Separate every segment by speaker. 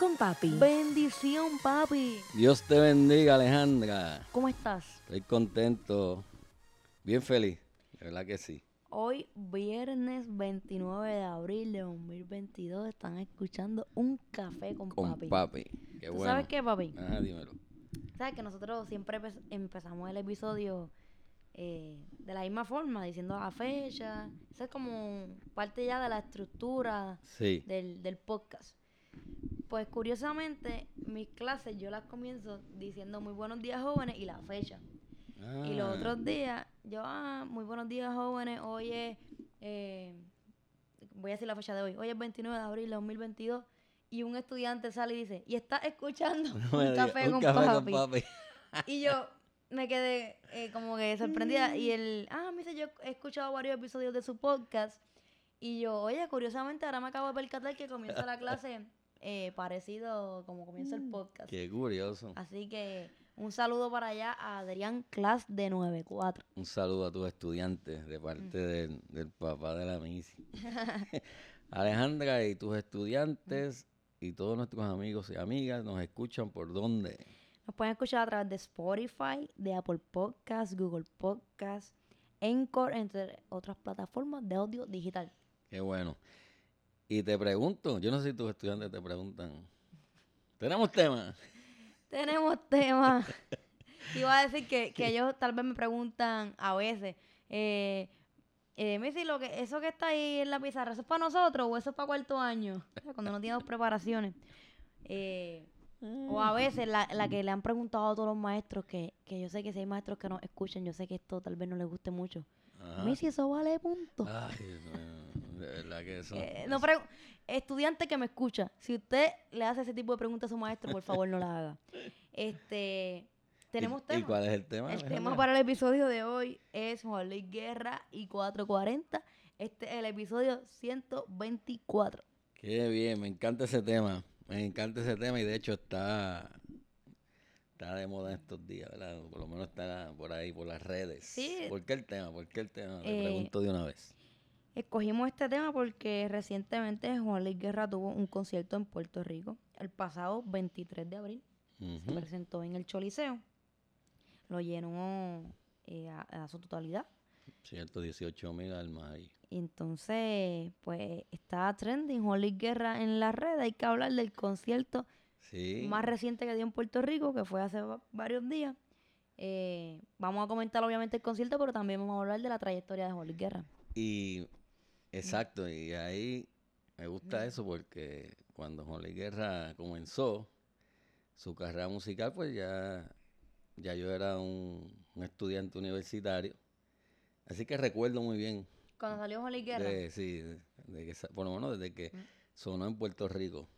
Speaker 1: con Papi.
Speaker 2: Bendición, papi.
Speaker 3: Dios te bendiga, Alejandra.
Speaker 2: ¿Cómo estás?
Speaker 3: Estoy contento, bien feliz, de verdad que sí.
Speaker 2: Hoy, viernes 29 de abril de 2022, están escuchando Un Café con,
Speaker 3: Con
Speaker 2: Papi.
Speaker 3: papi. Qué
Speaker 2: ¿Tú
Speaker 3: bueno.
Speaker 2: sabes qué, papi?
Speaker 3: Ajá, dímelo.
Speaker 2: Sabes que nosotros siempre empe- empezamos el episodio eh, de la misma forma, diciendo la fecha. Eso es como parte ya de la estructura
Speaker 3: Sí.
Speaker 2: del, del podcast. Pues curiosamente, mis clases yo las comienzo diciendo muy buenos días jóvenes y la fecha. Y los
Speaker 3: Ah,
Speaker 2: otros días, yo, ah, muy buenos días jóvenes, hoy es, eh, voy a decir la fecha de hoy, hoy es 29 de abril de 2022 y un estudiante sale y dice, y está escuchando
Speaker 3: no
Speaker 2: un café,
Speaker 3: un
Speaker 2: con,
Speaker 3: café
Speaker 2: papi.
Speaker 3: con papi.
Speaker 2: Y yo me quedé eh, como que sorprendida y él, ah, me dice, yo he escuchado varios episodios de su podcast y yo, oye, curiosamente ahora me acabo de percatar que comienza la clase eh, parecido como comienza el podcast.
Speaker 3: Qué curioso.
Speaker 2: Así que un saludo para allá a Adrián Class de 94.
Speaker 3: Un saludo a tus estudiantes de parte
Speaker 2: Mm.
Speaker 3: del, del papá de la Missy. Alejandra y tus estudiantes y todos nuestros amigos y amigas nos escuchan por dónde.
Speaker 2: Nos pueden escuchar a través de Spotify, de Apple Podcasts, Google Podcasts, Encore, entre otras plataformas de audio digital.
Speaker 3: Qué bueno. Y te pregunto, yo no sé si tus estudiantes te preguntan, ¿tenemos tema?
Speaker 2: Tenemos temas. Iba a decir que, que ellos tal vez me preguntan a veces, eh, eh, Missy, lo que, eso que está ahí en la pizarra, ¿eso es para nosotros o eso es para cuarto año? O sea, Cuando no tiene dos preparaciones. Eh, o a veces la, la que le han preguntado a todos los maestros, que, que yo sé que si hay maestros que nos escuchan, yo sé que esto tal vez no les guste mucho.
Speaker 3: Ajá.
Speaker 2: Missy, eso vale punto.
Speaker 3: Ay, verdad que eso.
Speaker 2: Eh, no estudiante que me escucha, si usted le hace ese tipo de preguntas a su maestro, por favor no la haga. Este, tenemos
Speaker 3: ¿Y,
Speaker 2: tema.
Speaker 3: ¿Y cuál es el tema?
Speaker 2: El tema para el episodio de hoy es Juan Luis Guerra y 440. Este es el episodio 124.
Speaker 3: Qué bien, me encanta ese tema. Me encanta ese tema y de hecho está, está de moda en estos días, ¿verdad? Por lo menos está por ahí, por las redes.
Speaker 2: Sí.
Speaker 3: ¿Por qué el tema? ¿Por qué el tema?
Speaker 2: Eh,
Speaker 3: Le pregunto de una vez.
Speaker 2: Escogimos este tema porque recientemente Juan Luis Guerra tuvo un concierto en Puerto Rico el pasado 23 de abril. Se presentó en el Choliseo. Lo llenó eh, a, a su totalidad.
Speaker 3: Cierto, 18 mil almas ahí.
Speaker 2: Y entonces, pues está trending Juan Luis Guerra en la red. Hay que hablar del concierto
Speaker 3: Sí.
Speaker 2: más reciente que dio en Puerto Rico, que fue hace va- varios días. Eh, vamos a comentar obviamente el concierto, pero también vamos a hablar de la trayectoria de Juan Luis Guerra.
Speaker 3: Y exacto, y ahí me gusta eso porque cuando Juan Guerra comenzó su carrera musical, pues ya, ya yo era un, un estudiante universitario. Así que recuerdo muy bien,
Speaker 2: Cuando salió Juan Guerra,
Speaker 3: de, sí, de, de que, por lo menos desde que sonó en Puerto Rico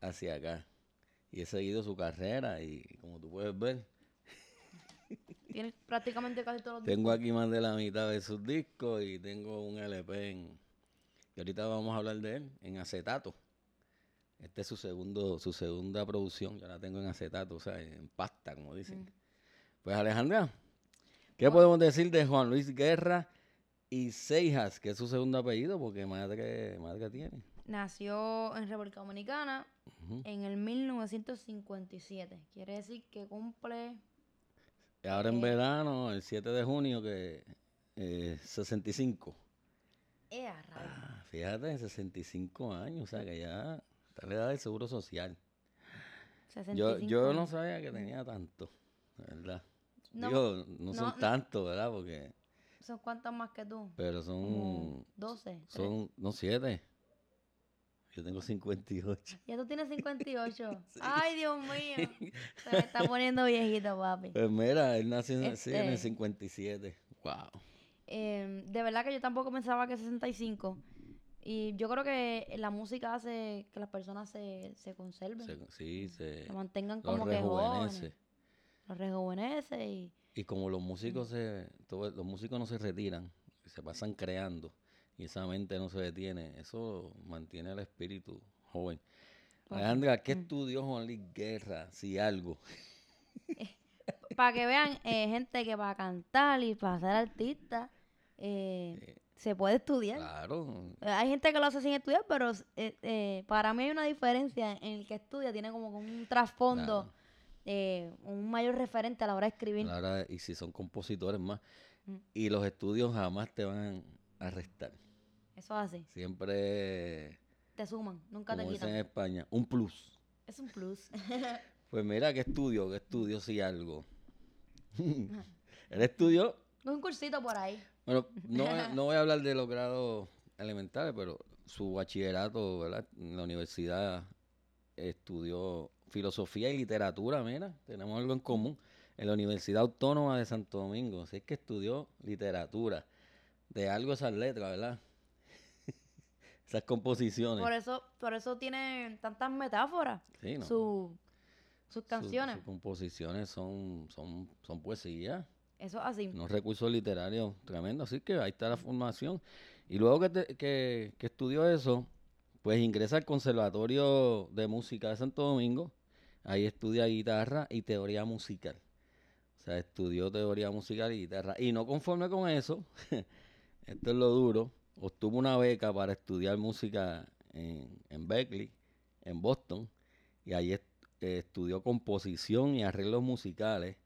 Speaker 3: hacia acá. Y he seguido su carrera y como tú puedes ver,
Speaker 2: tiene prácticamente casi todos los
Speaker 3: Tengo aquí más de la mitad de sus discos y tengo un LP en, que ahorita vamos a hablar de él, en acetato. Este es su segundo, su segunda producción, yo la tengo en acetato, o sea, en pasta, como dicen. Pues Alejandra, ¿qué podemos decir de Juan Luis Guerra y Seijas, que es su segundo apellido? Porque madre, madre tiene.
Speaker 2: Nació en República Dominicana en el 1957. Quiere decir que cumple...
Speaker 3: Y ahora en
Speaker 2: Eh.
Speaker 3: verano, el 7 de junio, que eh, 65.
Speaker 2: ¡Eh, a rayos!
Speaker 3: Ah, fíjate, 65 años, o sea que ya está la edad del seguro social. Yo,
Speaker 2: 65
Speaker 3: yo no
Speaker 2: años.
Speaker 3: sabía que tenía tanto, ¿verdad?
Speaker 2: No,
Speaker 3: Digo, no
Speaker 2: no,
Speaker 3: son
Speaker 2: no.
Speaker 3: tantos, ¿verdad? Porque,
Speaker 2: ¿Son cuántas más que tú?
Speaker 3: pero son,
Speaker 2: 12.
Speaker 3: son, no, siete. Yo tengo 58.
Speaker 2: Ya tú tienes 58. Ay, Dios mío. Se me está poniendo viejito, papi.
Speaker 3: Pues mira, él nació en, sí, en el
Speaker 2: Este-
Speaker 3: 57. Wow.
Speaker 2: Eh, de verdad que yo tampoco pensaba que 65. Y yo creo que la música hace que las personas se, se conserven,
Speaker 3: Se- sí, se,
Speaker 2: se mantengan como que jóvenes. Los rejuvenece y...
Speaker 3: Y como los músicos se, todo- los músicos no se retiran, se pasan creando y esa mente no se detiene, eso mantiene el espíritu joven. Alejandra, ¿qué
Speaker 2: mm.
Speaker 3: estudió Juan Luis Guerra? Si algo.
Speaker 2: Para que vean, eh, gente que para cantar y para ser artista eh, se puede estudiar.
Speaker 3: Claro.
Speaker 2: Hay gente que lo hace sin estudiar, pero eh, eh, para mí hay una diferencia en el que estudia, tiene como un trasfondo,
Speaker 3: claro.
Speaker 2: eh, un mayor referente a la hora de escribir.
Speaker 3: Ahora, y si son compositores más.
Speaker 2: Mm.
Speaker 3: Y los estudios jamás te van a restar.
Speaker 2: Eso es así,
Speaker 3: Siempre,
Speaker 2: te suman, nunca
Speaker 3: como
Speaker 2: te
Speaker 3: dicen en
Speaker 2: quitan.
Speaker 3: España, un plus.
Speaker 2: Es un plus.
Speaker 3: Pues mira, ¿qué estudio? ¿Qué estudio si algo? Él estudió
Speaker 2: un cursito por ahí.
Speaker 3: Bueno, no, no voy a hablar de los grados elementales, pero su bachillerato, ¿verdad? En la universidad estudió filosofía y literatura, mira, tenemos algo en común. En la Universidad Autónoma de Santo Domingo, así es que estudió literatura. De algo esas letras, ¿verdad? Esas composiciones.
Speaker 2: Por eso, por eso tiene tantas metáforas,
Speaker 3: Sí, ¿no?
Speaker 2: su- sus
Speaker 3: Su-
Speaker 2: canciones.
Speaker 3: sus composiciones son, son, son poesía.
Speaker 2: Eso es así.
Speaker 3: unos recursos literarios tremendos. Así que ahí está la formación. Y luego que, te- que, que estudió eso, pues ingresa al Conservatorio de Música de Santo Domingo. Ahí estudia guitarra y teoría musical. O sea, estudió teoría musical y guitarra. Y no conforme con eso, esto es lo duro, obtuvo una beca para estudiar música en, en Berkeley, en Boston. Y est- eh, estudió composición y arreglos musicales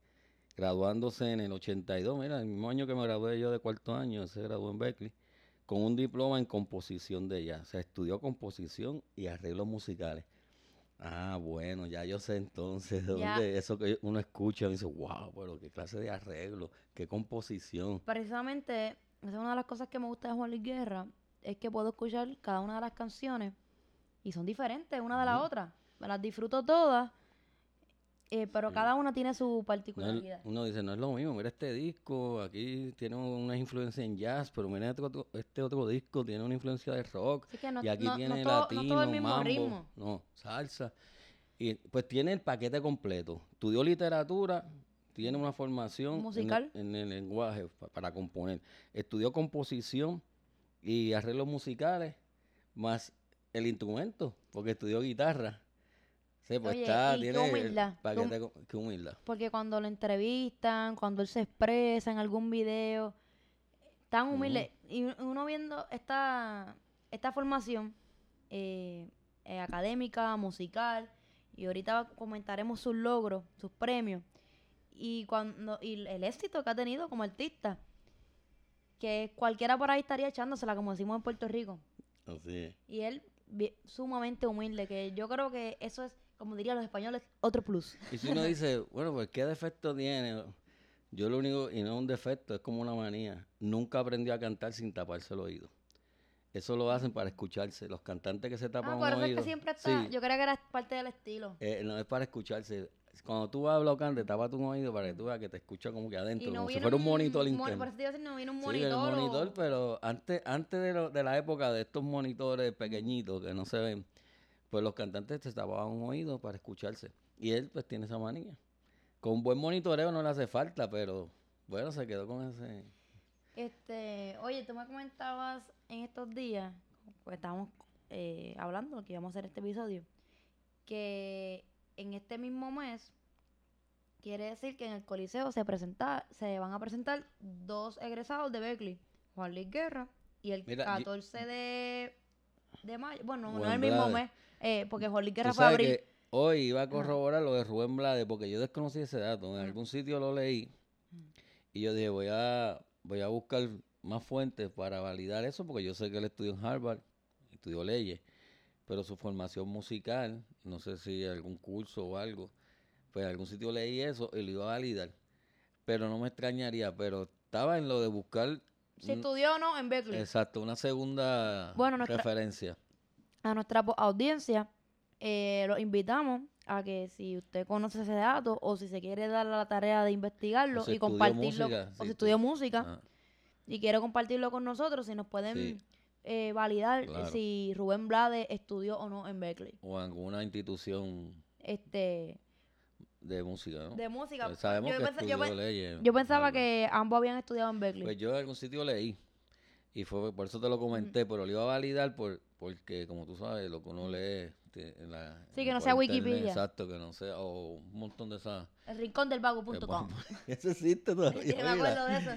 Speaker 3: graduándose en el 82, mira, el mismo año que me gradué yo de cuarto año, se graduó en Berkeley, con un diploma en composición de jazz. O sea, estudió composición y arreglos musicales. Ah, bueno, ya yo sé entonces de dónde eso que uno escucha y dice, wow, pero qué clase de arreglo, qué composición.
Speaker 2: Precisamente, esa es una de las cosas que me gusta de Juan Luis Guerra, es que puedo escuchar cada una de las canciones y son diferentes una de la
Speaker 3: Ujú.
Speaker 2: otra. Me las disfruto todas, eh, pero
Speaker 3: Sí.
Speaker 2: cada una tiene su
Speaker 3: No
Speaker 2: particularidad.
Speaker 3: uno dice, no es lo mismo, mira este disco, aquí tiene una influencia en jazz, pero mira este otro, este otro disco, tiene una influencia de rock.
Speaker 2: No,
Speaker 3: y aquí
Speaker 2: no-
Speaker 3: tiene
Speaker 2: todo, no
Speaker 3: latino, mambo,
Speaker 2: ritmo.
Speaker 3: no, salsa. Y pues tiene el paquete completo. Estudió literatura, tiene una formación en el-
Speaker 2: Musical.
Speaker 3: En, el lenguaje pa- para componer. Estudió composición y arreglos musicales, más el instrumento, porque estudió guitarra. Sí, pues
Speaker 2: Oye,
Speaker 3: está,
Speaker 2: y qué
Speaker 3: tiene el
Speaker 2: qué
Speaker 3: qué humildad.
Speaker 2: Porque cuando lo entrevistan, cuando él se expresa en algún video, tan humilde. Y uno viendo esta, esta formación eh, eh, académica, musical, y ahorita comentaremos sus logros, sus premios, y, cuando, y el éxito que ha tenido como artista, que cualquiera por ahí estaría echándosela, como decimos en Puerto Rico.
Speaker 3: Así es.
Speaker 2: Y él sumamente humilde, que yo creo que eso es, como dirían los españoles, otro plus.
Speaker 3: Y si uno dice, bueno, pues qué defecto tiene, yo lo único, y no es un defecto, es como una manía, nunca aprendió a cantar sin taparse el oído. Eso lo hacen para escucharse. Los cantantes que se tapan
Speaker 2: Ah, por eso es
Speaker 3: oído.
Speaker 2: que siempre está.
Speaker 3: sí,
Speaker 2: Yo creía que era parte del estilo.
Speaker 3: eh, no es para escucharse. Cuando tú hablas o cantes, tapas un oído para que tú veas que te escucha como que adentro, como si fuera un monitor
Speaker 2: mon-
Speaker 3: interno.
Speaker 2: Por eso te a no viene un
Speaker 3: Sí,
Speaker 2: monitor.
Speaker 3: el
Speaker 2: o-
Speaker 3: monitor, pero antes, antes de, lo- de la época de estos monitores pequeñitos que no se ven, pues los cantantes se tapaban un oído para escucharse. Y él pues tiene esa manía. Con un buen monitoreo no le hace falta, pero bueno, se quedó con ese...
Speaker 2: Este, oye, tú me comentabas en estos días, pues estábamos eh, hablando que íbamos a hacer este episodio, que en este mismo mes quiere decir que en el Coliseo se presenta, se van a presentar dos egresados de Berkeley, Juan Luis Guerra y el
Speaker 3: Mira, yo-
Speaker 2: 14 de, de mayo, bueno, no es el mismo mes, eh, porque Juan Luis Guerra fue abril.
Speaker 3: hoy iba a corroborar lo de Rubén Blades porque yo desconocí ese dato. En
Speaker 2: Ajá.
Speaker 3: algún sitio lo leí y yo dije, voy a, voy a buscar más fuentes para validar eso porque yo sé que él estudió en Harvard, estudió leyes, pero su formación musical, no sé si algún curso o algo, pues en algún sitio leí eso y lo iba a validar. Pero no me extrañaría, pero estaba en lo de buscar,
Speaker 2: ¿Se
Speaker 3: un-
Speaker 2: estudió o no en Berkeley?
Speaker 3: exacto, una segunda
Speaker 2: Bueno, nuestra-
Speaker 3: referencia.
Speaker 2: a nuestra audiencia, eh, los invitamos a que si usted conoce ese dato o si se quiere dar la tarea de investigarlo
Speaker 3: si
Speaker 2: y compartirlo,
Speaker 3: música,
Speaker 2: o
Speaker 3: si
Speaker 2: si estudió
Speaker 3: estu-
Speaker 2: música
Speaker 3: Ah.
Speaker 2: y quiere compartirlo con nosotros, si nos pueden
Speaker 3: Sí.
Speaker 2: Eh, validar
Speaker 3: Claro.
Speaker 2: si Rubén Blades estudió o no en Berkeley.
Speaker 3: O en alguna institución
Speaker 2: Este,
Speaker 3: de música, ¿no?
Speaker 2: de música.
Speaker 3: Pues sabemos
Speaker 2: yo,
Speaker 3: que estudió leyes.
Speaker 2: yo pensaba que ambos habían estudiado en Berkeley.
Speaker 3: Pues yo en algún sitio leí. Y fue por eso te lo comenté, pero lo iba a validar por, porque, como tú sabes, lo que uno lee. te- en la-
Speaker 2: Sí,
Speaker 3: en-
Speaker 2: que no sea
Speaker 3: internet,
Speaker 2: Wikipedia.
Speaker 3: Exacto, que no sea. O un montón de esas.
Speaker 2: El rincón del vago.com.
Speaker 3: Eso existe todavía.
Speaker 2: Sí, me
Speaker 3: mira.
Speaker 2: acuerdo de eso.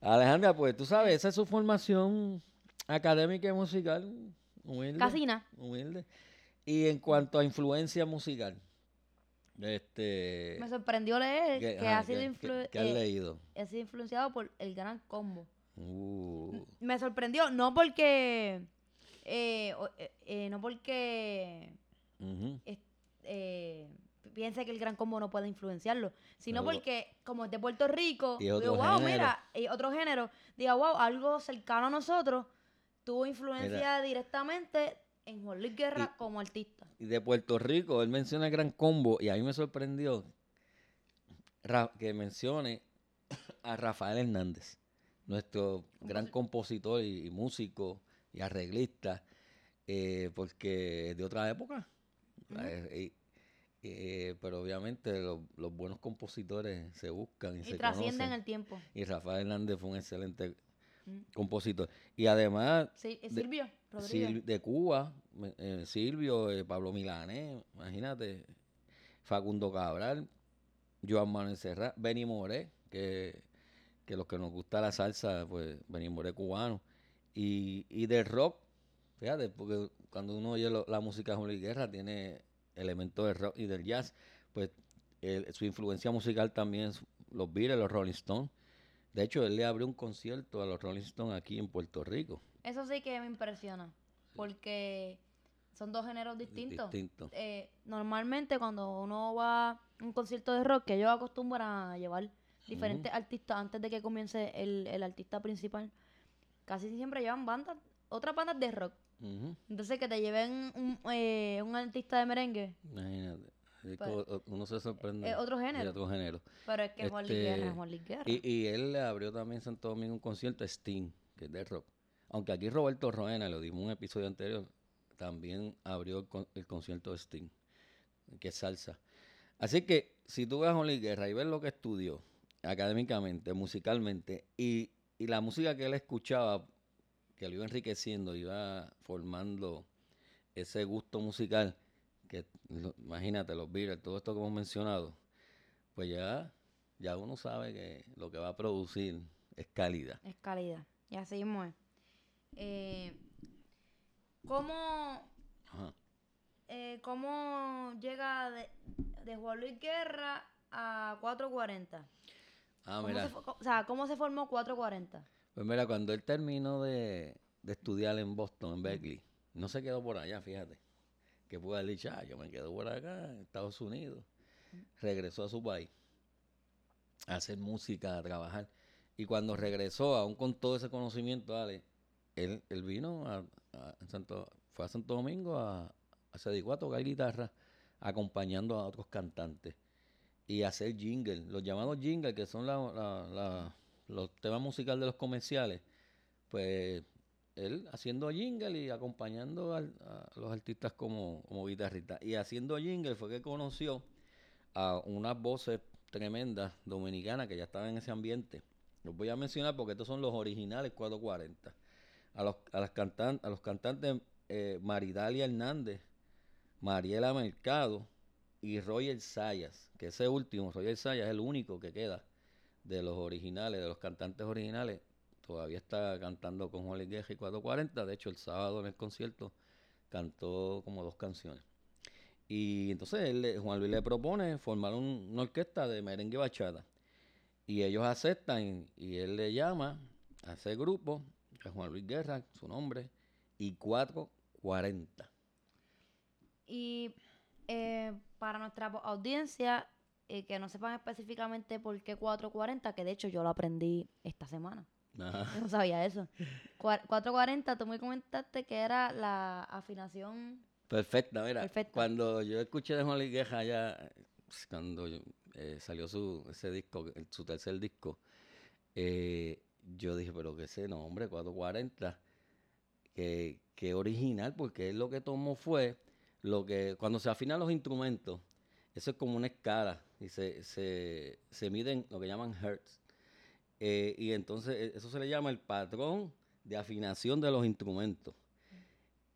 Speaker 3: Alejandra, pues tú sabes, esa es su formación académica y musical. Humilde.
Speaker 2: Casina.
Speaker 3: Humilde. Y en cuanto a influencia musical, este.
Speaker 2: Me sorprendió leer
Speaker 3: ¿qué-
Speaker 2: que,
Speaker 3: ajá,
Speaker 2: ha sido
Speaker 3: qué-
Speaker 2: influ-
Speaker 3: qué- qué has
Speaker 2: eh,
Speaker 3: leído?
Speaker 2: ha sido influenciado por el gran combo.
Speaker 3: Uh,
Speaker 2: Me sorprendió, no porque. eh, eh, eh, no porque. eh, piense que el gran combo no puede influenciarlo, sino porque como es de Puerto Rico,
Speaker 3: Y
Speaker 2: digo, wow,
Speaker 3: género".
Speaker 2: mira, y otro género, diga, wow, algo cercano a nosotros tuvo influencia directamente en Juan Luis Guerra
Speaker 3: Y-
Speaker 2: como artista.
Speaker 3: Y de Puerto Rico, él menciona el gran combo y a mí me sorprendió que mencione a Rafael Hernández, nuestro gran compositor y, y músico y arreglista, eh, porque es de otra época. Eh, eh, pero obviamente los, los buenos compositores se buscan y,
Speaker 2: Y
Speaker 3: se
Speaker 2: trascienden
Speaker 3: conocen.
Speaker 2: el tiempo.
Speaker 3: Y Rafael Hernández fue un excelente
Speaker 2: Mm.
Speaker 3: compositor. Y además
Speaker 2: Sí,
Speaker 3: de-
Speaker 2: Silvio.
Speaker 3: Sil- de Cuba, eh, Silvio, eh, Pablo Milanés, imagínate, Facundo Cabral, Joan Manuel Serrat, Benny Moré, que, que los que nos gusta la salsa, pues Benny Moré cubano, y, y del rock, fíjate, porque cuando uno oye lo- la música de Juan Luis Guerra tiene elementos del rock y del jazz, pues el- su influencia musical también los Beatles, los Rolling Stones. De hecho, él le abrió un concierto a los Rolling Stones aquí en Puerto Rico.
Speaker 2: Eso sí que me impresiona, porque son dos géneros distintos.
Speaker 3: Distinto.
Speaker 2: Eh, normalmente cuando uno va a un concierto de rock, que ellos acostumbran a llevar diferentes artistas antes de que comience el, el artista principal, casi siempre llevan bandas, otras bandas de rock. Entonces que te lleven un, eh, un artista de merengue,
Speaker 3: Imagínate. Es
Speaker 2: Pues,
Speaker 3: uno se sorprende.
Speaker 2: es otro
Speaker 3: de
Speaker 2: género.
Speaker 3: otro género.
Speaker 2: pero es que Juan
Speaker 3: Este,
Speaker 2: Juan Luis Guerra.
Speaker 3: Y, y él le abrió también en Santo Domingo un concierto a Sting, que es de rock. Aunque aquí Roberto Roena, lo dimos en un episodio anterior, también abrió el, con- el concierto de Sting, que es salsa. Así que si tú ves a Juan Luis Guerra y ves lo que estudió académicamente, musicalmente, y, y la música que él escuchaba, que lo iba enriqueciendo, iba formando ese gusto musical, que lo- imagínate, los Beatles, todo esto que hemos mencionado, pues ya, ya uno sabe que lo que va a producir es calidad.
Speaker 2: Es calidad. Y así mismo es. Eh, ¿Cómo eh, ¿cómo llega de, de Juan Luis Guerra a 440?
Speaker 3: Ah,
Speaker 2: ¿Cómo
Speaker 3: mira,
Speaker 2: se, o sea, ¿cómo se formó 440?
Speaker 3: pues mira, cuando él terminó de, de estudiar en Boston, en Berkeley, no se quedó por allá, fíjate. Que haber dicho, ah, yo me quedo por acá, en Estados Unidos. Regresó a su país a hacer música, a trabajar. Y cuando regresó, aún con todo ese conocimiento, dale, él, él vino a, Santo, fue a Santo Domingo a, a se dedicó a tocar guitarra, acompañando a otros cantantes y hacer jingle, los llamados jingle, que son la- la- los temas musicales de los comerciales, pues él haciendo jingle y acompañando a los artistas como, como guitarrista. Y haciendo jingle fue que conoció a unas voces tremendas dominicanas que ya estaban en ese ambiente. Los voy a mencionar porque estos son los originales 440. A los, a las cantan- a los cantantes eh, Maridalia Hernández, Mariela Mercado y Roger Sayas, que ese último, Roger Sayas, es el único que queda de los originales, de los cantantes originales. Todavía está cantando con Juan Luis Guerra y 440. De hecho, el sábado en el concierto cantó como dos canciones. Y entonces él Juan Luis le propone formar un- una orquesta de merengue bachata. Y ellos aceptan y él le llama a ese grupo, a Juan Luis Guerra, su nombre, y 440.
Speaker 2: Y eh, para nuestra audiencia, eh, que no sepan específicamente por qué 440, que de hecho yo lo aprendí esta semana.
Speaker 3: Ajá.
Speaker 2: Yo no sabía eso. Cua- 440, tú me comentaste que era la afinación.
Speaker 3: Perfecta, mira.
Speaker 2: Perfecta.
Speaker 3: Cuando yo escuché de Juan Luis Guerra ya, pues, cuando eh, salió su ese disco, su tercer disco, eh, yo dije, pero qué ese nombre, 440. que, que original, porque él lo que tomó fue lo que, cuando se afinan los instrumentos, eso es como una escala y se, se, se miden lo que llaman hertz. Eh, y entonces eh, eso se le llama el patrón de afinación de los instrumentos.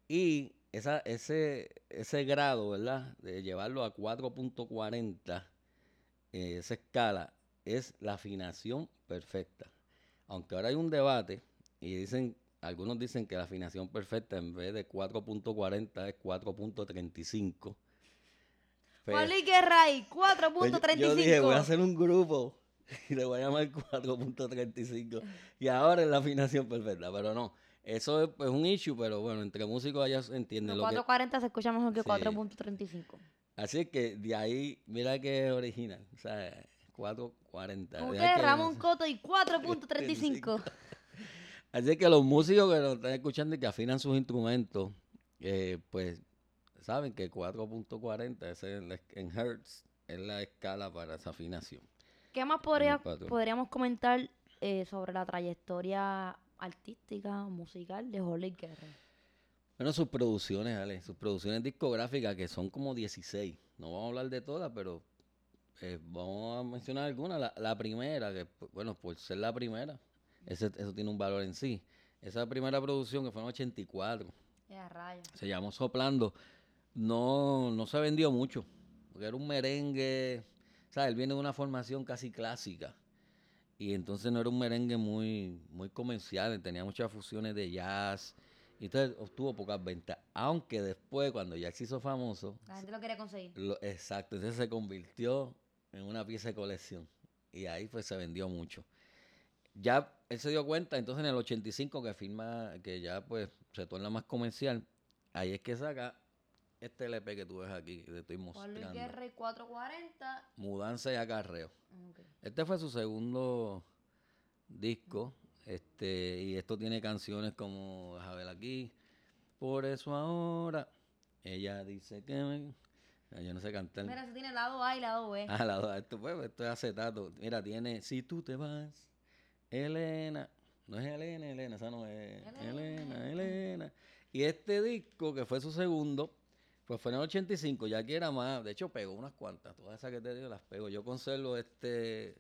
Speaker 3: Y esa, ese, ese grado, ¿verdad? De llevarlo a 4.40, eh, esa escala, es la afinación perfecta. Aunque ahora hay un debate y dicen, algunos dicen que la afinación perfecta en vez de 4.40 es 4.35. Pero-
Speaker 2: Juan Luis Guerra ahí,
Speaker 3: pues,
Speaker 2: 4.35.
Speaker 3: Yo dije, voy a hacer un grupo y le voy a llamar 4.35. Y ahora es la afinación perfecta, pero no. Eso es un issue, pero bueno, entre músicos allá se entiende
Speaker 2: Pero
Speaker 3: lo que...
Speaker 2: 4.40 se escucha mejor que
Speaker 3: Sí.
Speaker 2: 4.35.
Speaker 3: Así que de ahí, mira que es original. O sea, 4.40.
Speaker 2: Como
Speaker 3: De
Speaker 2: que
Speaker 3: ahí que-
Speaker 2: Ramón Coto y 4.35.
Speaker 3: Así que los músicos que nos están escuchando y que afinan sus instrumentos, eh, pues saben que 4.40 es en, en hertz es la escala para esa afinación.
Speaker 2: ¿Qué más podría- podríamos comentar eh, sobre la trayectoria artística, musical de Holly Guerra?
Speaker 3: Bueno, sus producciones, Ale, sus producciones discográficas, que son como 16. No vamos a hablar de todas, pero eh, vamos a mencionar algunas. La, la primera, que bueno, por ser la primera, ese- eso tiene un valor en sí. Esa primera producción, que fue en 84,
Speaker 2: Ya, rayos.
Speaker 3: se llamó Soplando, no, no se vendió mucho, porque era un merengue, ¿sabes? Él viene de una formación casi clásica. Y entonces no era un merengue muy, muy comercial, tenía muchas fusiones de jazz. Y entonces obtuvo pocas ventas. Aunque después, cuando ya se hizo famoso,
Speaker 2: La gente lo quería conseguir.
Speaker 3: lo- exacto, entonces se convirtió en una pieza de colección. Y ahí pues se vendió mucho. Ya él se dio cuenta, entonces en el 85 que firma, que ya pues se torna más comercial, ahí es que saca este LP que tú ves aquí, que te estoy
Speaker 2: Juan Luis
Speaker 3: mostrando.
Speaker 2: Guerra y 4.40.
Speaker 3: Mudanza y acarreo.
Speaker 2: Ok.
Speaker 3: Este fue su segundo disco. Este, y esto tiene canciones como, déjame ver aquí, por eso ahora, ella dice que me... Ah, Yo no sé cantar.
Speaker 2: Mira, se tiene lado A y lado B.
Speaker 3: Ah, la dos, esto, pues, esto es acetato. Mira, tiene Si tú te vas, Elena. No es Elena, Elena, esa no es. Elena, Elena. Y este disco, que fue su segundo, pues fue en el 85, ya que era más. De hecho, pegó unas cuantas. Todas esas que te digo las pego. Yo conservo este.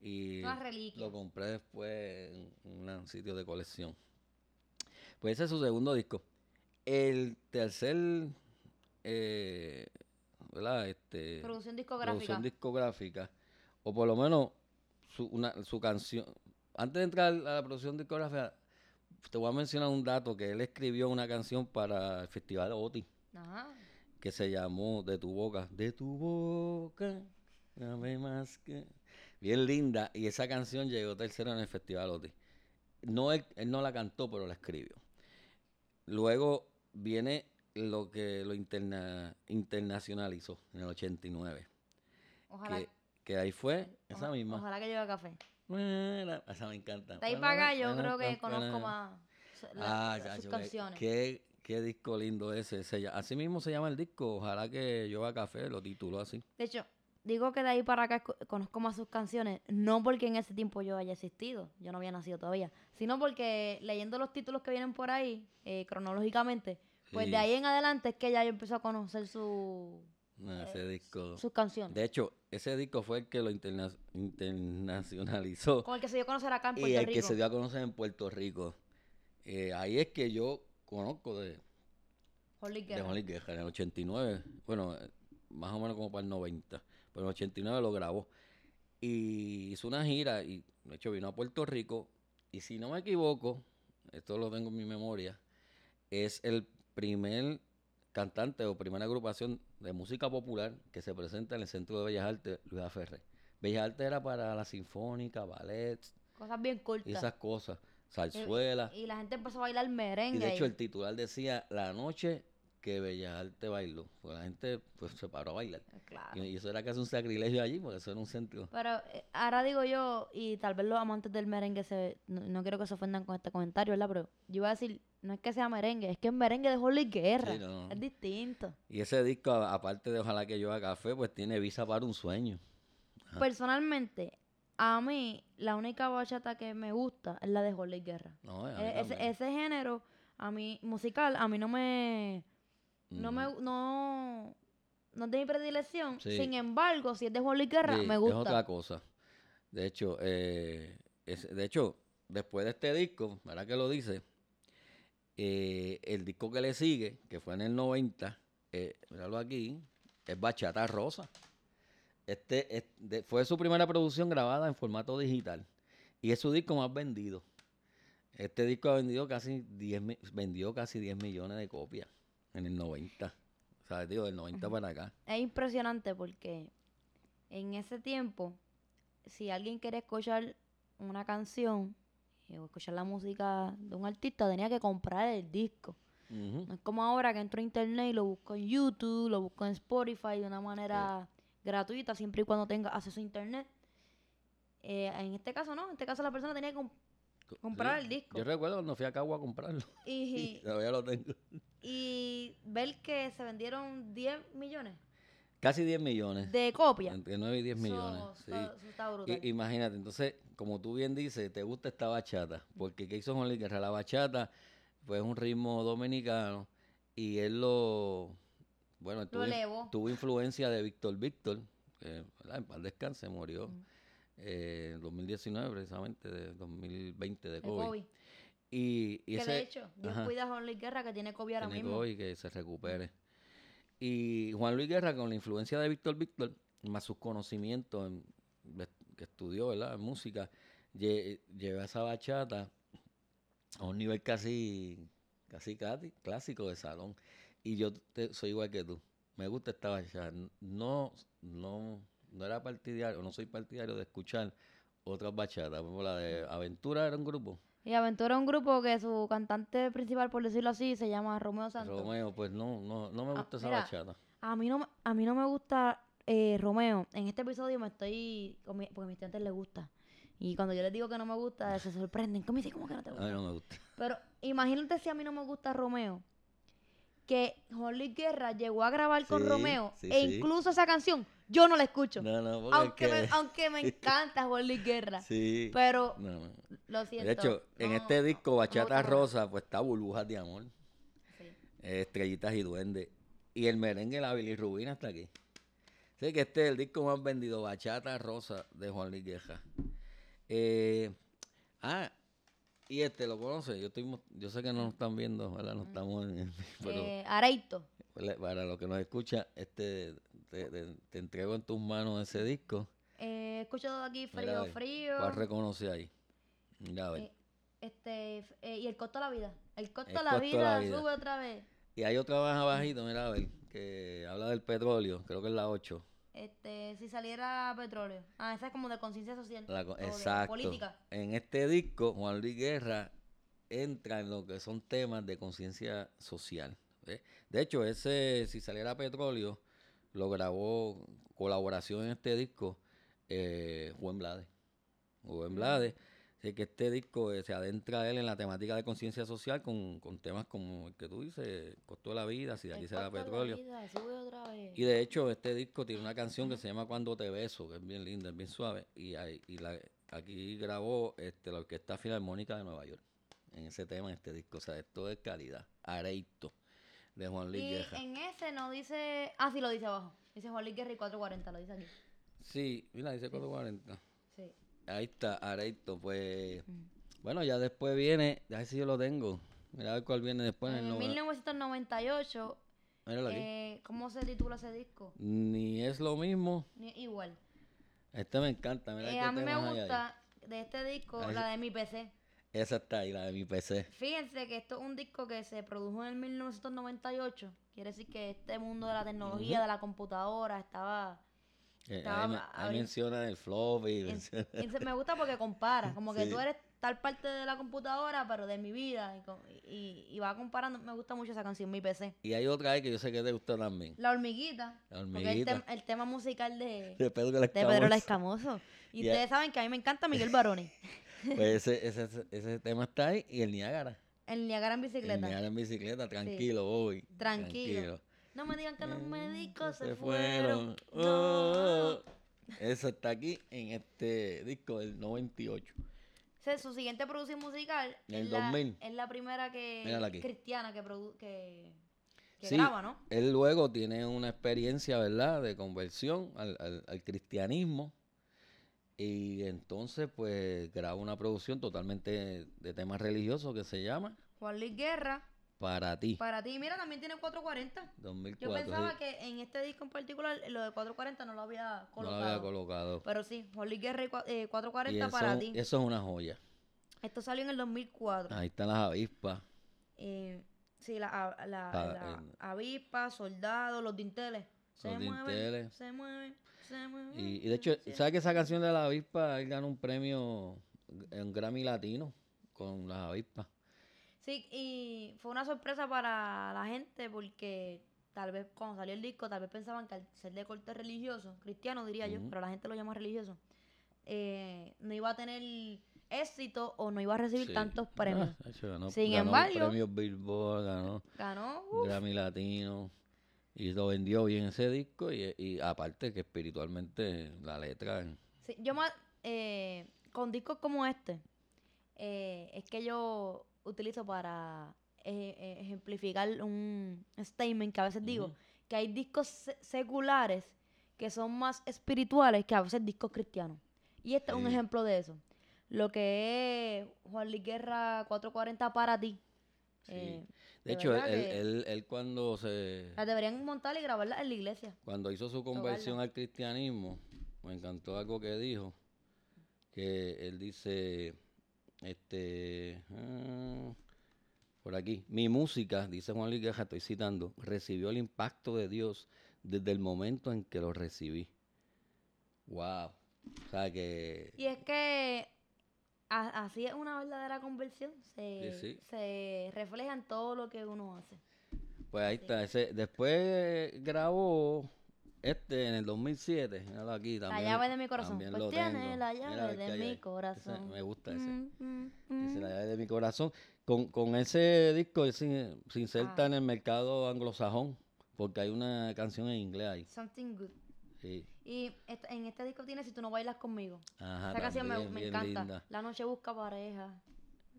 Speaker 3: Y lo compré después en un sitio de colección. Pues ese es su segundo disco. El tercer. Eh, ¿Verdad? Este,
Speaker 2: Producción discográfica.
Speaker 3: producción discográfica, o por lo menos su, una, su canción. Antes de entrar a la producción discográfica, te voy a mencionar un dato que él escribió una canción para el Festival OTI,
Speaker 2: Ajá.
Speaker 3: que se llamó De tu boca, de tu boca, dame más que... Bien linda, y esa canción llegó tercero en el Festival OTI. No, él, él no la cantó, pero la escribió. Luego viene lo que lo interna- internacionalizó en el 89
Speaker 2: Ojalá,
Speaker 3: que, que ahí fue esa
Speaker 2: oja-
Speaker 3: misma.
Speaker 2: ojalá que lleve café.
Speaker 3: Esa me encanta.
Speaker 2: De ahí para acá yo creo que conozco más
Speaker 3: Ah,
Speaker 2: sus canciones.
Speaker 3: Qué, qué disco lindo ese. Se así mismo se llama el disco. Ojalá que yo haga café, lo tituló así.
Speaker 2: De hecho, digo que de ahí para acá conozco más sus canciones, no porque en ese tiempo yo haya existido, yo no había nacido todavía, sino porque leyendo los títulos que vienen por ahí, eh, cronológicamente, pues
Speaker 3: Sí.
Speaker 2: de ahí en adelante es que ya yo empecé a conocer su,
Speaker 3: No, ese disco.
Speaker 2: sus canciones.
Speaker 3: De hecho, ese disco fue el que lo interna- internacionalizó
Speaker 2: Con el que se dio a conocer acá en
Speaker 3: y
Speaker 2: Puerto
Speaker 3: el
Speaker 2: Rico.
Speaker 3: que se dio a conocer en Puerto Rico. Eh, ahí es que yo conozco de,
Speaker 2: Holly
Speaker 3: de
Speaker 2: Guerra.
Speaker 3: Juan Luis Guerra, en el 89, bueno, más o menos como para el 90, pero en el 89 lo grabó. Y hizo una gira y de hecho vino a Puerto Rico y si no me equivoco, esto lo tengo en mi memoria, es el primer cantante o primera agrupación de música popular que se presenta en el Centro de Bellas Artes Luis Ferrer. Bellas Artes era para la sinfónica, ballet
Speaker 2: Cosas bien
Speaker 3: y
Speaker 2: cortas.
Speaker 3: esas cosas, zarzuela.
Speaker 2: Y la gente empezó a bailar merengue.
Speaker 3: Y de hecho
Speaker 2: ahí.
Speaker 3: el titular decía la noche que Bellas Artes bailó. Pues la gente pues se paró a bailar.
Speaker 2: Claro.
Speaker 3: Y, y eso era casi un sacrilegio allí, porque eso era un centro.
Speaker 2: Pero eh, ahora digo yo, y tal vez los amantes del merengue se, no, no quiero que se ofendan con este comentario, ¿verdad? Pero yo iba a decir, no es que sea merengue, es que es merengue de Holly Guerra.
Speaker 3: Sí, no.
Speaker 2: Es distinto.
Speaker 3: Y ese disco, aparte de Ojalá que yo haga café, pues tiene visa para un sueño. Ajá.
Speaker 2: Personalmente, a mí, la única bachata que me gusta es la de Holly Guerra.
Speaker 3: No,
Speaker 2: E- ese, género, a mí, musical, a mí no me, no me, no, no es de mi predilección.
Speaker 3: Sí.
Speaker 2: Sin embargo, si es de Luis Guerra,
Speaker 3: Sí,
Speaker 2: me
Speaker 3: Es
Speaker 2: gusta.
Speaker 3: otra cosa. De hecho, eh, es- de hecho, después de este disco, ¿verdad que lo dice? Eh, el disco que le sigue, que fue en el 90, eh, míralo aquí, es Bachata Rosa. Este fue su primera producción grabada en formato digital y es su disco más vendido. Este disco ha vendido casi 10, mi- vendió casi 10 millones de copias en el 90. O sea, digo, del 90 para acá.
Speaker 2: Es impresionante porque en ese tiempo, si alguien quería escuchar una canción eh, o escuchar la música de un artista, tenía que comprar el disco. No es como ahora que entro a internet y lo busco en YouTube, lo busco en Spotify de una manera gratuita, siempre y cuando tenga acceso a internet. Eh, en este caso no, en este caso la persona tenía que comp- comprar
Speaker 3: Sí,
Speaker 2: el disco.
Speaker 3: Yo recuerdo cuando fui a Cagua a comprarlo.
Speaker 2: y,
Speaker 3: Todavía lo tengo.
Speaker 2: y ver que se vendieron 10 millones
Speaker 3: Casi 10 millones.
Speaker 2: de copias.
Speaker 3: Entre 9 y 10 millones. Sí.
Speaker 2: está brutal.
Speaker 3: Imagínate, entonces, como tú bien dices, te gusta esta bachata. Porque ¿qué hizo Juan Luis Guerra? La bachata fue un ritmo dominicano y él lo. Bueno, tuvo, in- tuvo influencia de Víctor Víctor, que en paz descanse, murió eh, en 2019, precisamente, de 2020 de COVID.
Speaker 2: COVID.
Speaker 3: Y, y
Speaker 2: Que
Speaker 3: ese,
Speaker 2: de hecho, Dios
Speaker 3: ajá.
Speaker 2: cuida a Juan Luis Guerra que tiene COVID ahora
Speaker 3: tiene
Speaker 2: mismo.
Speaker 3: COVID, que se recupere. Y Juan Luis Guerra, con la influencia de Víctor Víctor, más sus conocimientos en- que estudió, ¿verdad? En música, lle- lleva esa bachata a un nivel casi, casi casi clásico de salón. Y yo te- soy igual que tú. Me gusta esta bachata. No, no, no era partidario, no soy partidario de escuchar otras bachatas. Como la de Aventura era un grupo.
Speaker 2: Y Aventura es un grupo que su cantante principal, por decirlo así, se llama Romeo Santos.
Speaker 3: Romeo, pues no, no, no me
Speaker 2: Ah,
Speaker 3: gusta esa
Speaker 2: mira,
Speaker 3: bachata.
Speaker 2: A mí no, me- a mí no me gusta eh, Romeo. En este episodio me estoy... Porque a mis estudiantes les gusta. Y cuando yo les digo que no me gusta, se sorprenden. ¿Cómo dice? ¿Cómo que no te
Speaker 3: A
Speaker 2: gusta?
Speaker 3: mí no me gusta.
Speaker 2: Pero imagínate si a mí no me gusta Romeo. Que Juan Luis Guerra llegó a grabar con Romeo.
Speaker 3: sí,
Speaker 2: e
Speaker 3: sí.
Speaker 2: incluso esa canción, yo no la escucho.
Speaker 3: No, no, porque
Speaker 2: aunque,
Speaker 3: es
Speaker 2: me,
Speaker 3: que-
Speaker 2: aunque me encanta Juan Luis Guerra.
Speaker 3: Sí.
Speaker 2: Pero
Speaker 3: No,
Speaker 2: lo siento.
Speaker 3: De hecho, en este disco, Bachata. Rosa, pues está Burbujas de Amor, Estrellitas y Duendes. Y el merengue, la Billy Rubina, está aquí. Sé que este es el disco más vendido, Bachata Rosa, de Juan Luis Guerra. Eh, ah, y este, ¿lo conoce? Yo, estoy, yo sé que no nos están viendo, ¿verdad? No estamos en. Pero
Speaker 2: Eh, Areito.
Speaker 3: para- los que nos escuchan, este, te, te- te entrego en tus manos ese disco.
Speaker 2: Eh, escucho todo aquí frío,
Speaker 3: ver,
Speaker 2: frío.
Speaker 3: ¿Cuál reconoce ahí? Mira, a ver.
Speaker 2: Eh, este, eh, y el costo de la vida. El costo
Speaker 3: El
Speaker 2: de la
Speaker 3: costo de
Speaker 2: vida,
Speaker 3: la vida.
Speaker 2: sube otra vez.
Speaker 3: Y hay otra más abajito, mira, a ver, que habla del petróleo, creo que es la 8.
Speaker 2: Este, si saliera petróleo. Ah, esa es como de conciencia social.
Speaker 3: La
Speaker 2: de
Speaker 3: exacto.
Speaker 2: política.
Speaker 3: En este disco, Juan Luis Guerra entra en lo que son temas de conciencia social. ¿ve? De hecho, ese, si saliera petróleo, lo grabó colaboración en este disco, eh, Juan Blades. Juan Blades. Así que este disco eh, se adentra él en la temática de conciencia social con, con temas como el que tú dices, costo de la vida, si de aquí será
Speaker 2: costo de la
Speaker 3: petróleo.
Speaker 2: vida, sube otra vez.
Speaker 3: Y de hecho, este disco tiene una canción que se llama Cuando te beso, que es bien linda, es bien suave. Y, ahí- y la, aquí grabó este, la Orquesta Filarmónica de Nueva York, en ese tema, en este disco. O sea, esto es calidad. Areito, de Juan Luis
Speaker 2: Y
Speaker 3: Guerra.
Speaker 2: en ese no dice. Ah, sí, lo dice abajo. Dice Juan Luis Guerra y 440, lo dice aquí.
Speaker 3: Sí, mira, dice 440. Ahí está, Areito. Pues, bueno, ya después viene, ya ver si yo lo tengo. Mira a ver cuál viene después. en el
Speaker 2: en
Speaker 3: nove-
Speaker 2: 1998,
Speaker 3: Míralo aquí.
Speaker 2: eh, ¿cómo se titula ese disco?
Speaker 3: Ni es lo mismo.
Speaker 2: Ni- Igual.
Speaker 3: Este me encanta. Mira
Speaker 2: Eh, a mí me
Speaker 3: ahí.
Speaker 2: gusta de este disco
Speaker 3: Ahí
Speaker 2: la de mi PC.
Speaker 3: Esa está ahí, la de mi PC.
Speaker 2: Fíjense que esto es un disco que se produjo en el 1998. Quiere decir que este mundo de la tecnología, de la computadora, estaba...
Speaker 3: Eh,
Speaker 2: Estaba
Speaker 3: ahí, me-
Speaker 2: a-
Speaker 3: ahí
Speaker 2: abri-
Speaker 3: menciona el floppy.
Speaker 2: en- me gusta porque compara, como que
Speaker 3: Sí.
Speaker 2: tú eres tal parte de la computadora, pero de mi vida. Y, co- y- y va comparando. Me gusta mucho esa canción, mi PC.
Speaker 3: Y hay otra ahí que yo sé que te gusta también.
Speaker 2: La hormiguita.
Speaker 3: La
Speaker 2: Porque el,
Speaker 3: hormiguita.
Speaker 2: tem- el tema musical de,
Speaker 3: De Pedro el
Speaker 2: de Pedro el
Speaker 3: Escamoso.
Speaker 2: Y ustedes saben que a mí me encanta Miguel Baroni.
Speaker 3: Pues ese, ese, ese, tema está ahí. Y el Niágara.
Speaker 2: El Niagara en
Speaker 3: El
Speaker 2: bicicleta.
Speaker 3: Niágara en bicicleta. Tranquilo, voy.
Speaker 2: Tranquilo. No me digan que los médicos se,
Speaker 3: Se
Speaker 2: fueron.
Speaker 3: fueron. Oh. Eso está aquí en este disco del 98.
Speaker 2: Se ese- su siguiente producción musical
Speaker 3: En
Speaker 2: es
Speaker 3: el
Speaker 2: la,
Speaker 3: 2000.
Speaker 2: es la primera que cristiana que, produ- que, que
Speaker 3: Sí,
Speaker 2: graba, ¿no?
Speaker 3: Él luego tiene una experiencia, ¿verdad?, de conversión al, al- al cristianismo. Y entonces, pues, graba una producción totalmente de temas religiosos que se llama
Speaker 2: Juan Luis Guerra,
Speaker 3: Para ti,
Speaker 2: para ti, mira, también tiene 440.
Speaker 3: 2004.
Speaker 2: Yo pensaba
Speaker 3: sí.
Speaker 2: que en este disco en particular lo de 440 no lo había
Speaker 3: no lo
Speaker 2: colocado.
Speaker 3: había colocado.
Speaker 2: Pero sí, Luis Guerra y eh,
Speaker 3: Y
Speaker 2: 440
Speaker 3: eso,
Speaker 2: para ti.
Speaker 3: eso es una joya.
Speaker 2: Esto salió en el 2004.
Speaker 3: Ahí están las avispas.
Speaker 2: Eh, sí, la, a- la, la
Speaker 3: en-
Speaker 2: avispa, soldado, los dinteles. Se
Speaker 3: Los
Speaker 2: mueven,
Speaker 3: dinteles.
Speaker 2: se mueven, se mueven.
Speaker 3: Y, y de hecho,
Speaker 2: sí.
Speaker 3: ¿sabes que esa canción de la avispa, él ganó un premio, un Grammy Latino con las avispas?
Speaker 2: Sí, y fue una sorpresa para la gente porque tal vez cuando salió el disco, tal vez pensaban que al ser de corte religioso, cristiano diría yo, pero la gente lo llama religioso, eh, no iba a tener éxito o no iba a recibir
Speaker 3: Sí.
Speaker 2: tantos premios.
Speaker 3: Ah, de hecho, ganó,
Speaker 2: Sin
Speaker 3: ganó
Speaker 2: embargo-
Speaker 3: premios Billboard, ganó
Speaker 2: Ganó, uf,
Speaker 3: Grammy Latino. Y lo vendió bien ese disco. Y, y aparte que espiritualmente la letra...
Speaker 2: sí, yo más, eh, con discos como este, eh, es que yo utilizo para eh, eh, ejemplificar un statement que a veces digo, que hay discos se- seculares que son más espirituales que a veces discos cristianos. Y este es un ejemplo de eso. Lo que es Juan Luis Guerra 440 para ti.
Speaker 3: Sí.
Speaker 2: eh,
Speaker 3: De
Speaker 2: de
Speaker 3: hecho, él, él, cuando se...
Speaker 2: las deberían montar y grabarlas en la iglesia.
Speaker 3: Cuando hizo su conversión al cristianismo, me encantó algo que dijo, que él dice, este, ah, por aquí, mi música, dice Juan Luis Guerra, estoy citando, recibió el impacto de Dios desde el momento en que lo recibí. Wow. O sea que,
Speaker 2: Y es que a- así es una verdadera conversión. Se,
Speaker 3: Sí, sí.
Speaker 2: se refleja en todo lo que uno hace.
Speaker 3: pues ahí está, ese, después grabó este en el 2007, míralo aquí también.
Speaker 2: la llave de mi corazón. Pues
Speaker 3: lo
Speaker 2: tiene
Speaker 3: tengo.
Speaker 2: la llave de mi.
Speaker 3: Ese
Speaker 2: corazón.
Speaker 3: me gusta ese.
Speaker 2: Mm, mm,
Speaker 3: Dice
Speaker 2: mm.
Speaker 3: la llave de mi corazón. Con, con ese disco él se, se inserta
Speaker 2: Ah.
Speaker 3: en el mercado anglosajón, porque hay una canción en inglés ahí.
Speaker 2: Something good.
Speaker 3: Sí.
Speaker 2: Y en este disco tiene Si tú no bailas conmigo.
Speaker 3: Ajá,
Speaker 2: Esa canción me, encanta.
Speaker 3: linda.
Speaker 2: La noche busca pareja.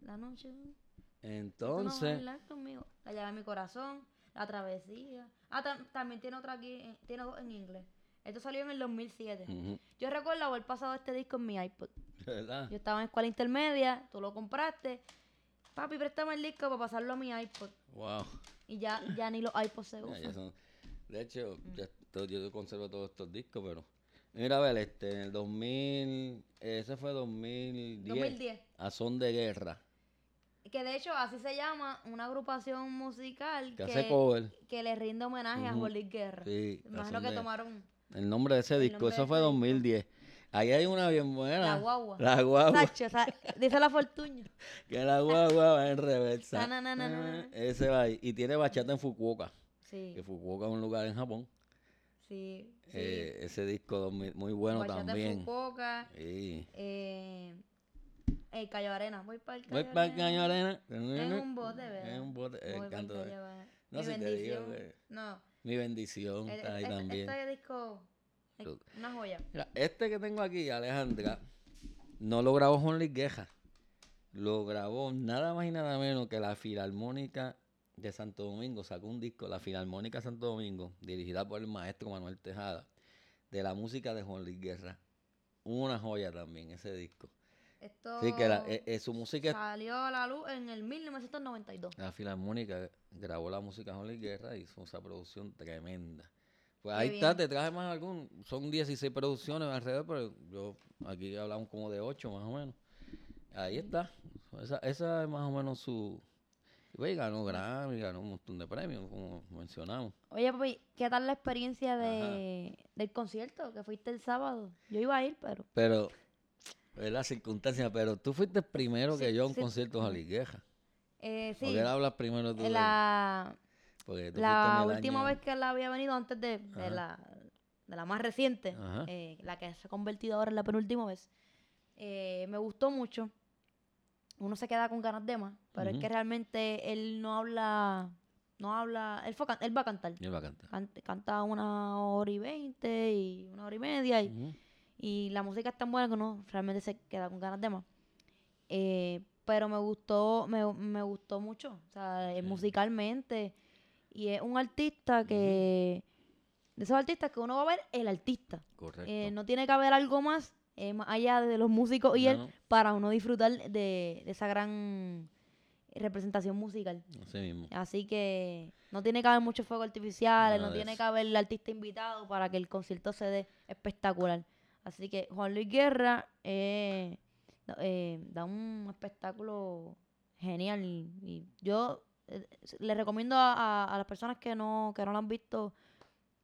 Speaker 2: La noche. Si tú no
Speaker 3: Entonces,
Speaker 2: bailas conmigo. La llave de mi corazón. La travesía. Ah, tam- también tiene otra aquí. en- tiene dos en inglés. Esto salió en el 2007.
Speaker 3: ujú,
Speaker 2: Yo recuerdo haber pasado este disco en mi iPod.
Speaker 3: ¿verdad?
Speaker 2: Yo estaba en escuela intermedia. Tú lo compraste. Papi, préstame el disco para pasarlo a mi iPod.
Speaker 3: Wow.
Speaker 2: Y ya, ya ni los iPods se usan.
Speaker 3: ya son- de hecho,
Speaker 2: Mm.
Speaker 3: ya to- yo conservo todos estos discos, pero. Mira, a ver, este, en el 2000, ese fue 2010,
Speaker 2: 2010.
Speaker 3: a Son de Guerra,
Speaker 2: Que de hecho así se llama una agrupación musical
Speaker 3: que
Speaker 2: que,
Speaker 3: hace cover.
Speaker 2: que le rinde homenaje a Luis Guerra.
Speaker 3: Sí,
Speaker 2: Imagino que
Speaker 3: de-
Speaker 2: tomaron
Speaker 3: El nombre de ese
Speaker 2: El
Speaker 3: disco, eso fue
Speaker 2: ese disco.
Speaker 3: 2010. Ahí hay una bien buena.
Speaker 2: la guagua.
Speaker 3: La guagua.
Speaker 2: Sacho, o sea, dice la fortuña.
Speaker 3: Que la guagua va en reversa.
Speaker 2: Na, na, na.
Speaker 3: Ese va ahí. Y tiene bachata en Fukuoka.
Speaker 2: Sí,
Speaker 3: Que Fukuoka es un lugar en Japón.
Speaker 2: sí, sí.
Speaker 3: Eh, ese disco muy bueno
Speaker 2: Bachata
Speaker 3: también.
Speaker 2: Fukuoka,
Speaker 3: Sí.
Speaker 2: eh, el Cayo Arena. Voy para el Cayo
Speaker 3: Voy para el caño
Speaker 2: Arena. En un bote, ¿verdad?
Speaker 3: En un bote. el canto de-. No
Speaker 2: Mi
Speaker 3: sé si te digo
Speaker 2: bendición.
Speaker 3: que-
Speaker 2: No.
Speaker 3: Mi bendición
Speaker 2: el-
Speaker 3: está ahí
Speaker 2: este-
Speaker 3: también.
Speaker 2: Este disco es una joya.
Speaker 3: Mira, este que tengo aquí, Alejandra, no lo grabó Juan Luis Guerra. Lo grabó nada más y nada menos que la Filarmónica de Santo Domingo. Sacó un disco, la Filarmónica Santo Domingo, dirigida por el maestro Manuel Tejada, de la música de Juan Luis Guerra. Una joya también ese disco.
Speaker 2: Esto
Speaker 3: Así que la- eh, eh, su música,
Speaker 2: salió a la luz en el 1992.
Speaker 3: la Filarmónica grabó la música Luis Guerra y hizo esa producción tremenda. Pues
Speaker 2: Qué
Speaker 3: ahí
Speaker 2: bien.
Speaker 3: está, te traje más algún. Son 16 producciones alrededor, pero yo aquí hablamos como de 8 más o menos. Ahí está. Esa, esa es más o menos su. Güey, ganó Grammy, ganó un montón de premios, como mencionamos.
Speaker 2: Oye, papi, ¿qué tal la experiencia de, del concierto que fuiste el sábado? Yo iba a ir, pero...
Speaker 3: Pero, es la circunstancia, pero tú fuiste primero que yo a un
Speaker 2: sí.
Speaker 3: concierto de Guerra.
Speaker 2: Eh,
Speaker 3: ¿Por
Speaker 2: sí,
Speaker 3: qué hablas primero tú? de-
Speaker 2: la,
Speaker 3: porque tú
Speaker 2: la última
Speaker 3: año-
Speaker 2: vez que él había venido antes de, de la, de la más reciente, eh, la que se ha convertido ahora en la penúltima vez, eh, me gustó mucho. Uno se queda con ganas de más, pero es que realmente él no habla, no habla, él, fue él va a cantar.
Speaker 3: Él va a cantar.
Speaker 2: Can- Canta una hora y veinte y una hora y media y. y la música es tan buena que uno realmente se queda con ganas de más. Eh, pero me gustó, me, me gustó mucho, o sea,
Speaker 3: Sí.
Speaker 2: musicalmente. Y es un artista que, de esos artistas que uno va a ver el artista.
Speaker 3: Correcto.
Speaker 2: Eh, no tiene que haber algo más, eh, más allá de los músicos y él, para uno disfrutar de, de esa gran representación musical.
Speaker 3: Así mismo.
Speaker 2: Así que no tiene que haber muchos fuegos artificiales,
Speaker 3: Nada
Speaker 2: no tiene
Speaker 3: eso.
Speaker 2: que haber el artista invitado para que el concierto se dé espectacular. Así que Juan Luis Guerra eh, da- eh, da un espectáculo genial y, y yo eh, le recomiendo a, a- a las personas que no, que no lo han visto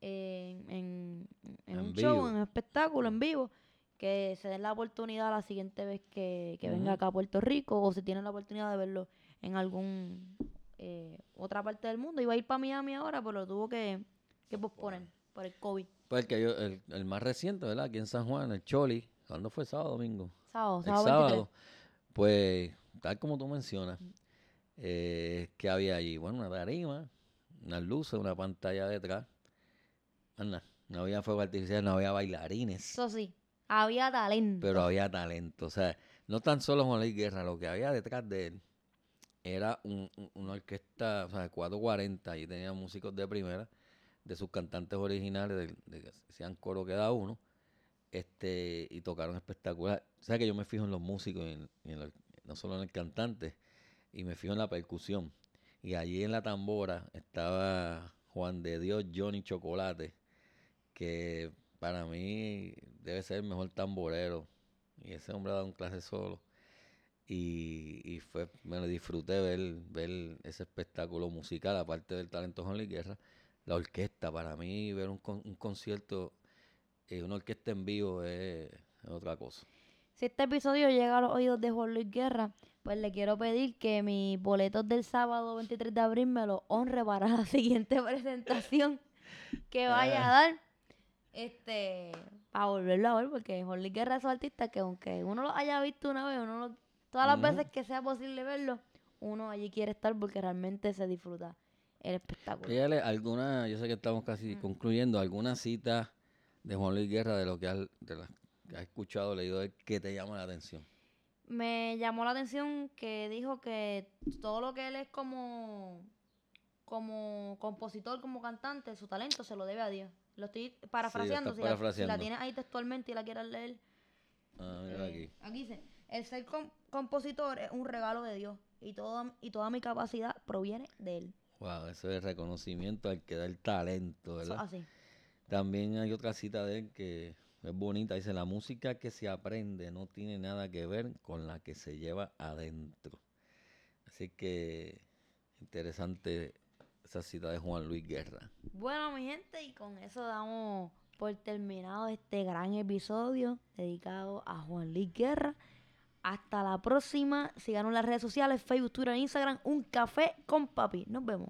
Speaker 2: eh, en, en
Speaker 3: En
Speaker 2: un show, en un espectáculo en vivo, que se den la oportunidad la siguiente vez que, que venga acá a Puerto Rico o si tienen la oportunidad de verlo en algún eh, otra parte del mundo. Iba a ir para Miami ahora, pero lo tuvo que, que posponer por el COVID.
Speaker 3: Pues el, que yo, el, el más reciente, ¿verdad? Aquí en San Juan, el Choli. ¿Cuándo fue? ¿Sábado domingo?
Speaker 2: Sábado,
Speaker 3: el
Speaker 2: sábado 23.
Speaker 3: sábado. Pues, tal como tú mencionas, eh, que había allí? Bueno, una tarima, unas luces, una pantalla detrás. Anda, no había fuego artificial, no había bailarines,
Speaker 2: Eso sí, había talento.
Speaker 3: pero había talento. O sea, no tan solo Juan Luis Guerra, lo que había detrás de él era un- un- una orquesta, o sea, de 440, y tenía músicos de primera, de sus cantantes originales, de, de que hacían coro cada uno, este, y tocaron espectacular. O sea que yo me fijo en los músicos, y en- y no solo en el cantante, y me fijo en la percusión. Y allí en la tambora estaba Juan de Dios Johnny Chocolate, que para mí debe ser el mejor tamborero. Y ese hombre ha dado un clase solo. Y, y fue, me disfruté ver, ver ese espectáculo musical, aparte del talento de Guerra. La orquesta, para mí, ver un, con- un concierto, eh, una orquesta en vivo es, es otra cosa.
Speaker 2: Si este episodio llega a los oídos de Juan Luis Guerra, pues le quiero pedir que mis boletos del sábado 23 de abril me los honre para la siguiente presentación que vaya a dar. Este, para volverlo a ver, porque Juan Luis Guerra es un artista que aunque uno lo haya visto una vez, uno lo- todas las veces que sea posible verlo, uno allí quiere estar porque realmente se disfruta el espectáculo.
Speaker 3: Dígale alguna, yo sé que estamos casi
Speaker 2: Mm.
Speaker 3: concluyendo, alguna cita de Juan Luis Guerra de lo que has, de las que has escuchado, leído, que te llama la atención.
Speaker 2: me llamó la atención que dijo que todo lo que él es como como compositor, como cantante, su talento se lo debe a Dios. Lo estoy parafraseando, si, la- si la,
Speaker 3: parafraseando.
Speaker 2: tienes ahí textualmente y la quieres leer.
Speaker 3: Ah, mira
Speaker 2: eh,
Speaker 3: aquí.
Speaker 2: dice, el ser com- compositor es un regalo de Dios y, todo, y toda mi capacidad proviene de él.
Speaker 3: Wow, eso es reconocimiento al que da el talento, ¿verdad?
Speaker 2: así.
Speaker 3: También hay otra cita de él que es bonita. Dice, la música que se aprende no tiene nada que ver con la que se lleva adentro. Así que interesante esa cita de Juan Luis Guerra.
Speaker 2: Bueno, mi gente, y con eso damos por terminado este gran episodio dedicado a Juan Luis Guerra. Hasta la próxima. Síganos en las redes sociales, Facebook, Twitter, Instagram. Un café con papi. Nos vemos.